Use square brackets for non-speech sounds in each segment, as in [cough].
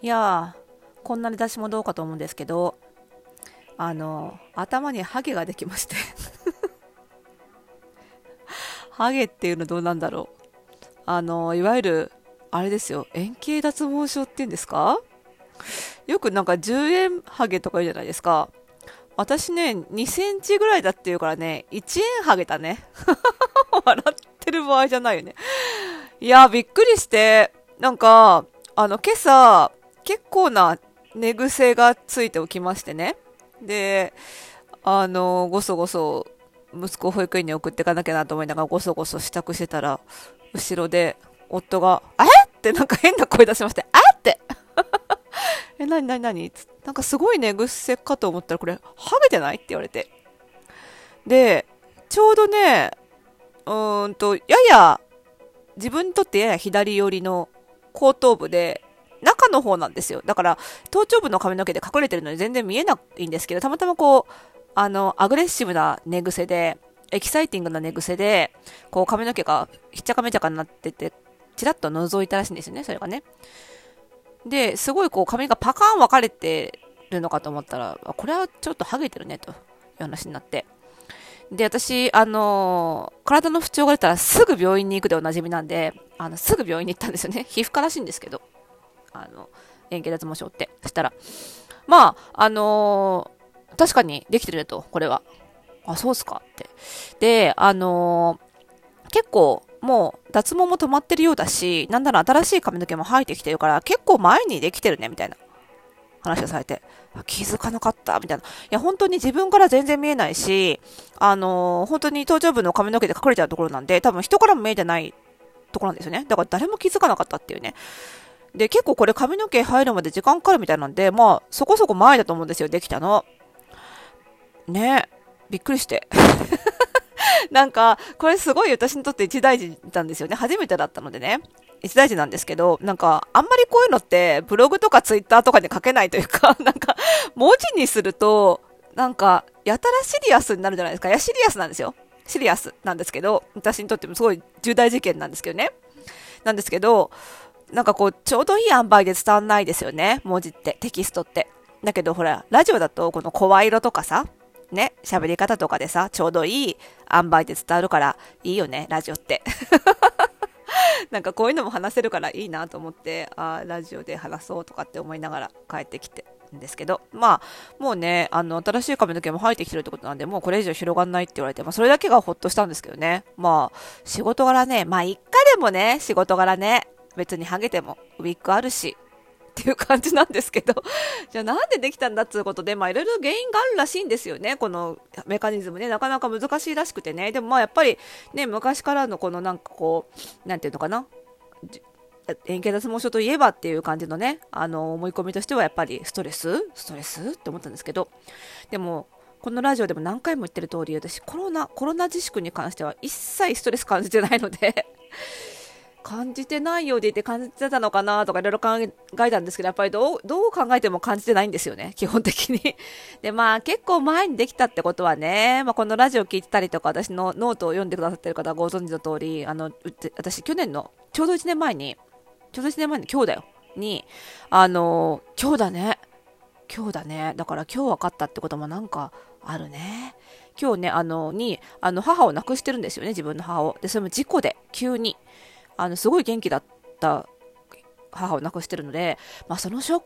いやー、こんなに出しもどうかと思うんですけど、あの、頭にハゲができまして [laughs] ハゲっていうのどうなんだろう。あの、いわゆる、あれですよ、円形脱毛症っていうんですか？よくなんか10円ハゲとか言うじゃないですか。私ね、2センチぐらいだって言うからね、1円ハゲたね。[laughs] 笑ってる場合じゃないよね。いや、びっくりして、なんか、あの、今朝、結構な寝癖がついておきましてね。で、あの、ごそごそ、息子を保育園に送っていかなきゃなと思いながらごそごそ支度してたら、後ろで夫が、あれってなんか変な声出しまして、あってえ、なになになに？なんかすごい寝癖かと思ったらこれ、ハゲてない？って言われて。で、ちょうどね、うーんと、やや、自分にとってやや左寄りの後頭部で、の方なんですよ。だから、頭頂部の髪の毛で隠れてるのに全然見えないんですけど、たまたまこう、あの、アグレッシブな寝癖で、エキサイティングな寝癖で、こう髪の毛がひっちゃかめちゃかになってて、ちらっと覗いたらしいんですよね、それがね。で、すごいこう髪がパカーン分かれてるのかと思ったら、これはちょっとハゲてるね、という話になって。で、私、あのー、体の不調が出たらすぐ病院に行くでおなじみなんで、あの、すぐ病院に行ったんですよね。皮膚科らしいんですけど。あの、円形脱毛症って。そしたら、まあ、あのー、確かにできてるねと、これは。あ、そうっすかって。で、あのー、結構、もう脱毛も止まってるようだし、なんなら新しい髪の毛も生えてきてるから、結構前にできてるね、みたいな話をされて、気づかなかった、みたいな。いや、本当に自分から全然見えないし、あのー、本当に頭頂部の髪の毛で隠れちゃうところなんで、多分人からも見えてないところなんですよね。だから誰も気づかなかったっていうね。で、結構これ髪の毛入るまで時間かかるみたいなんで、まあ、そこそこ前だと思うんですよ、できたの。ねびっくりして。[laughs] なんか、これすごい私にとって一大事なんですよね。初めてだったのでね。一大事なんですけど、なんか、あんまりこういうのって、ブログとかツイッターとかに書けないというか、[laughs] なんか、文字にすると、なんか、やたらシリアスになるじゃないですか。いや、シリアスなんですよ。シリアスなんですけど、私にとってもすごい重大事件なんですけどね。なんですけど、なんかこう、ちょうどいい塩梅で伝わんないですよね。文字って、テキストって。だけどほら、ラジオだとこの声色とかさ、ね、喋り方とかでさ、ちょうどいい塩梅で伝わるからいいよね、ラジオって。[laughs] なんかこういうのも話せるからいいなと思って、あラジオで話そうとかって思いながら帰ってきてんですけど、まあ、もうね、あの、新しい髪の毛も生えてきてるってことなんで、もうこれ以上広がんないって言われて、まあ、それだけがほっとしたんですけどね。まあ、仕事柄ね、まあ、一回でもね、仕事柄ね、別にハゲてもウィッグあるし、っていう感じなんですけど、[laughs] じゃあなんでできたんだっていうことで、まあいろいろ原因があるらしいんですよね、このメカニズムね、なかなか難しいらしくてね、でもまあやっぱりね、昔からのこのなんかこう、なんていうのかな、円形脱毛症といえばっていう感じのね、あの思い込みとしてはやっぱりストレス？ストレス？って思ったんですけど、でも、このラジオでも何回も言ってる通り、私、コロナ、コロナ自粛に関しては一切ストレス感じてないので感じてないようでいて感じてたのかなとかいろいろ考えたんですけど、やっぱりどう、どう考えても感じてないんですよね、[laughs] 基本的に。[laughs] で、まあ結構前にできたってことはね、まあこのラジオ聞いてたりとか、私のノートを読んでくださってる方はご存知の通り、あの、私去年の、ちょうど1年前に、ちょうど1年前に今日だよ、に、あの、今日だね、今日だね、だから今日分かったってこともなんかあるね。今日ね、あの、に、あの、母を亡くしてるんですよね、自分の母を。で、それも事故で、急に。あのすごい元気だった母を亡くしてるので、まあ、そのショッ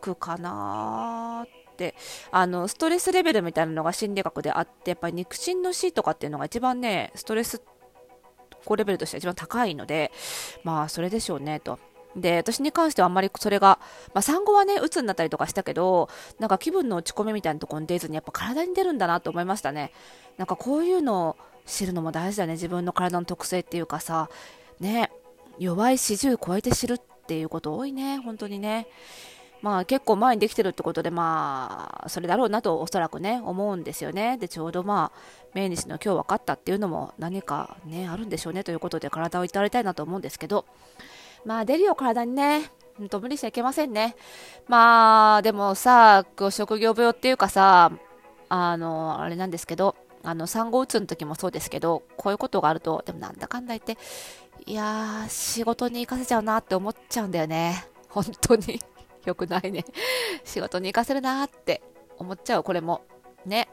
クかなってあのストレスレベルみたいなのが心理学であってやっぱり肉親の死とかっていうのが一番ねストレスこうレベルとしては一番高いのでまあそれでしょうねと。で、私に関してはあんまりそれが、まあ、産後はね、鬱になったりとかしたけど、なんか気分の落ち込みみたいなところに出ずに、やっぱ体に出るんだなと思いましたね。なんかこういうのを知るのも大事だね。自分の体の特性っていうかさ、ね、弱い40超えて知るっていうこと多いね、本当にね。まあ結構前にできてるってことでまあそれだろうなとおそらくね思うんですよね。でちょうどまあ命日の今日分かったっていうのも何かねあるんでしょうねということで体をいただきたいなと思うんですけどまあ出るよ体にねほんと無理しちゃいけませんね。まあでもさ職業病っていうかさあのあれなんですけどあの産後うつの時もそうですけどこういうことがあるとでもなんだかんだ言っていやー、仕事に行かせちゃうなって思っちゃうんだよね。[laughs] 本当に。[laughs] よくないね。[laughs] 仕事に行かせるなって思っちゃう、これも。ね。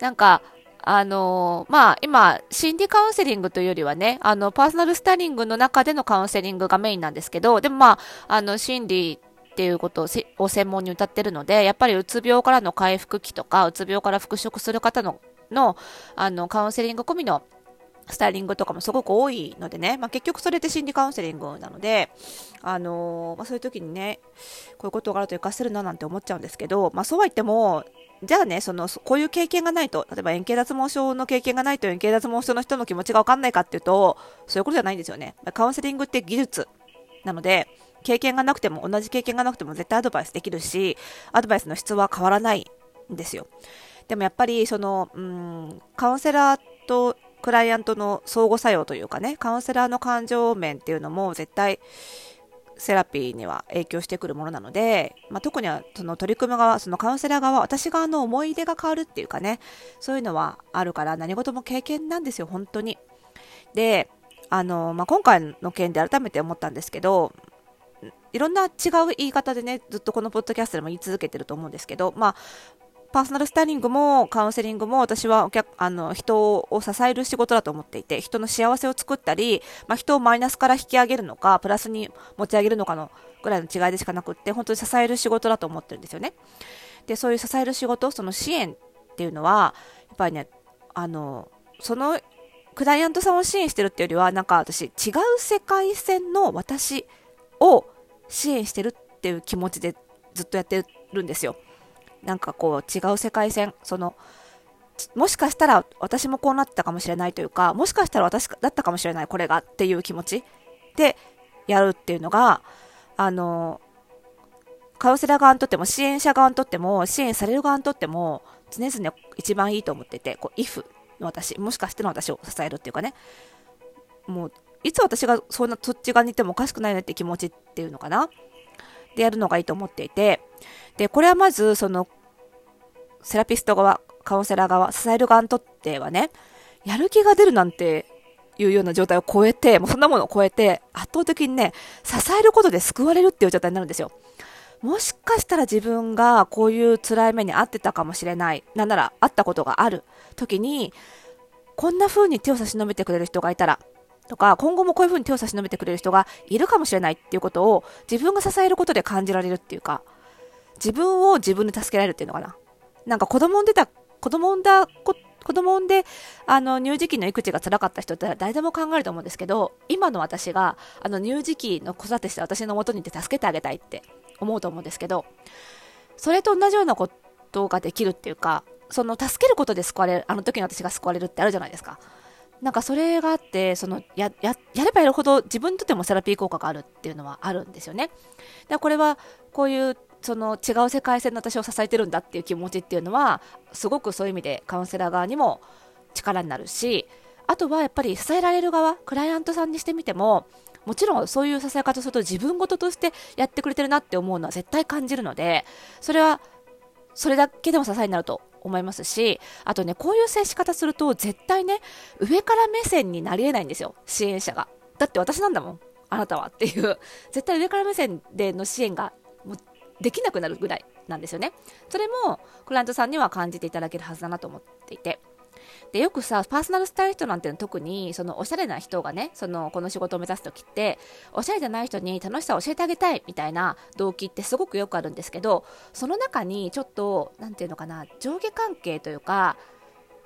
なんか、あのー、まあ、今、心理カウンセリングというよりはね、あの、パーソナルスタイリングの中でのカウンセリングがメインなんですけど、でもまあ、あの、心理っていうことを専門に歌ってるので、やっぱりうつ病からの回復期とか、うつ病から復職する方の、の、あの、カウンセリング込みのスタイリングとかもすごく多いのでね、まあ、結局それって心理カウンセリングなので、あのー、まあ、そういう時にね、こういうことがあると活かせるななんて思っちゃうんですけど、まあ、そうは言っても、じゃあね、その、こういう経験がないと、例えば円形脱毛症の経験がないと円形脱毛症の人の気持ちがわかんないかっていうと、そういうことじゃないんですよね。カウンセリングって技術なので、経験がなくても、同じ経験がなくても絶対アドバイスできるし、アドバイスの質は変わらないんですよ。でもやっぱり、その、うん、カウンセラーとクライアントの相互作用というかね、カウンセラーの感情面っていうのも絶対セラピーには影響してくるものなので、まあ、特にはその取り組む側、そのカウンセラー側、私側の思い出が変わるっていうかね、そういうのはあるから何事も経験なんですよ、本当に。で、あの、まあ、今回の件で改めて思ったんですけど、いろんな違う言い方でね、ずっとこのポッドキャストでも言い続けてると思うんですけど、まあ、パーソナルスタイリングもカウンセリングも私はお客あの人を支える仕事だと思っていて人の幸せを作ったり、まあ、人をマイナスから引き上げるのかプラスに持ち上げるのかのぐらいの違いでしかなくって本当に支える仕事だと思ってるんですよね。でそういう支える仕事その支援っていうのはやっぱりねあのそのクライアントさんを支援してるっていうよりはなんか私違う世界線の私を支援してるっていう気持ちでずっとやってるんですよ。なんかこう違う世界線、その、もしかしたら私もこうなってたかもしれないというか、もしかしたら私だったかもしれない、これがっていう気持ちでやるっていうのが、あの、カウンセラー側にとっても、支援者側にとっても、支援される側にとっても、常々一番いいと思ってて、こう、if の私、もしかしての私を支えるっていうかね、もう、いつ私がそんなそっち側にいてもおかしくないねって気持ちっていうのかな、でやるのがいいと思っていて、で、これはまず、その、セラピスト側、カウンセラー側、支える側にとってはね、やる気が出るなんていうような状態を超えて、もうそんなものを超えて、圧倒的にね、支えることで救われるっていう状態になるんですよ。もしかしたら自分がこういう辛い目に遭ってたかもしれない、なんなら会ったことがある時に、こんな風に手を差し伸べてくれる人がいたら、とか、今後もこういう風に手を差し伸べてくれる人がいるかもしれないっていうことを自分が支えることで感じられるっていうか、自分を自分で助けられるっていうのかな？なんか子供産んでた、子供産んだ子供産んで、あの、乳児期の育児が辛かった人って誰でも考えると思うんですけど、今の私が、あの、乳児期の子育てして私の元にいて助けてあげたいって思うと思うんですけど、それと同じようなことができるっていうか、その助けることで救われる、あの時の私が救われるってあるじゃないですか。なんかそれがあって、そのやややればやるほど自分にとってもセラピー効果があるっていうのはあるんですよね。でこれはこういうその違う世界線の私を支えてるんだっていう気持ちっていうのはすごくそういう意味でカウンセラー側にも力になるしあとはやっぱり支えられる側クライアントさんにしてみてももちろんそういう支え方すると自分事としてやってくれてるなって思うのは絶対感じるのでそれはそれだけでも支えになると思いますしあとねこういう接し方すると絶対ね上から目線になりえないんですよ支援者が。だって私なんだもんあなたはっていう。絶対上から目線での支援ができなくなるぐらいなんですよね。それもクライアントさんには感じていただけるはずだなと思っていて。でよくさパーソナルスタイリストなんて特にそのおしゃれな人がねそのこの仕事を目指す時っておしゃれじゃない人に楽しさを教えてあげたいみたいな動機ってすごくよくあるんですけどその中にちょっと何て言うのかな上下関係というか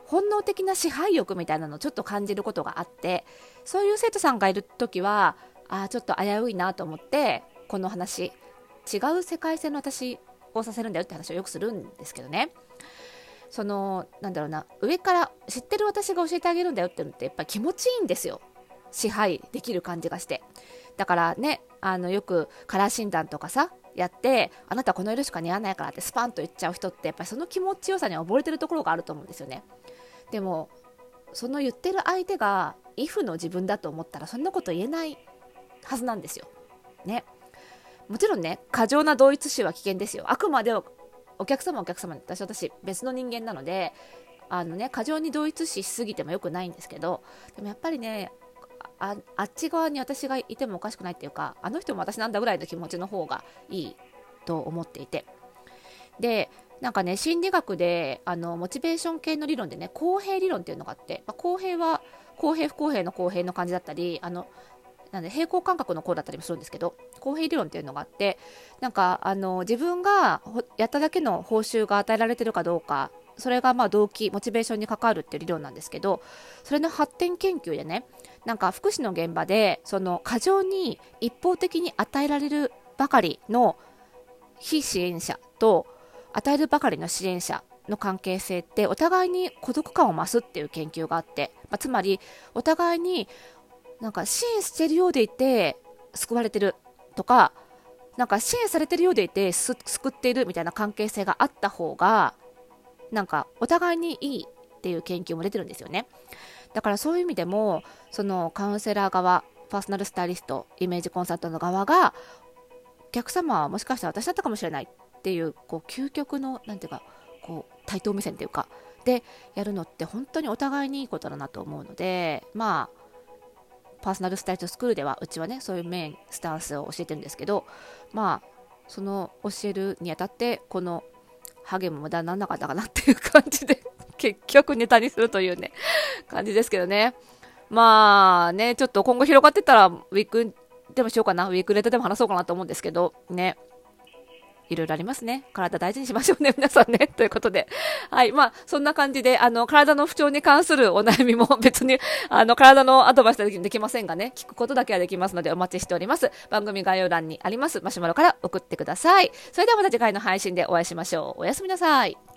本能的な支配欲みたいなのをちょっと感じることがあってそういう生徒さんがいる時はあちょっと危ういなと思ってこの話違う世界線の私をさせるんだよって話をよくするんですけどね。そのなんだろうな上から知ってる私が教えてあげるんだよってのってやっぱ気持ちいいんですよ。支配できる感じがして。だからねあのよくカラー診断とかさやってあなたこの色しか似合わないからってスパンと言っちゃう人ってやっぱりその気持ちよさに溺れてるところがあると思うんですよね。でもその言ってる相手が if の自分だと思ったらそんなこと言えないはずなんですよ。ね。もちろんね過剰な同一視は危険ですよ。あくまでお客様お客様私私別の人間なのであのね過剰に同一視しすぎてもよくないんですけどでもやっぱりねああっち側に私がいてもおかしくないっていうかあの人も私なんだぐらいの気持ちの方がいいと思っていて。でなんかね心理学であのモチベーション系の理論でね公平理論っていうのがあって、まあ、公平は公平不公平の公平の感じだったりあのなんで平行感覚の項だったりもするんですけど公平理論っていうのがあってなんかあの自分がやっただけの報酬が与えられてるかどうかそれがまあ動機モチベーションに関わるっていう理論なんですけどそれの発展研究でねなんか福祉の現場でその過剰に一方的に与えられるばかりの非支援者と与えるばかりの支援者の関係性ってお互いに孤独感を増すっていう研究があって、まあ、つまりお互いになんか支援してるようでいて救われてるとかなんか支援されてるようでいて救っているみたいな関係性があった方がなんかお互いにいいっていう研究も出てるんですよね。だからそういう意味でもそのカウンセラー側パーソナルスタイリストイメージコンサルタント側がお客様はもしかしたら私だったかもしれないっていうこう究極のなんていうかこう対等目線というかでやるのって本当にお互いにいいことだなと思うのでまあパーソナルスタイルスクールではうちはねそういうメインスタンスを教えてるんですけどまあその教えるにあたってこのハゲも無駄にならなかったかなっていう感じで [laughs] 結局ネタにするというね感じですけどね。まあねちょっと今後広がってたらウィークでもしようかな。ウィークネタでも話そうかなと思うんですけどね。いろいろありますね。体大事にしましょうね、皆さんね。[laughs] ということで。はい。まあ、そんな感じで、あの、体の不調に関するお悩みも [laughs] 別に、あの、体のアドバイスはできませんがね、聞くことだけはできますのでお待ちしております。番組概要欄にありますマシュマロから送ってください。それではまた次回の配信でお会いしましょう。おやすみなさい。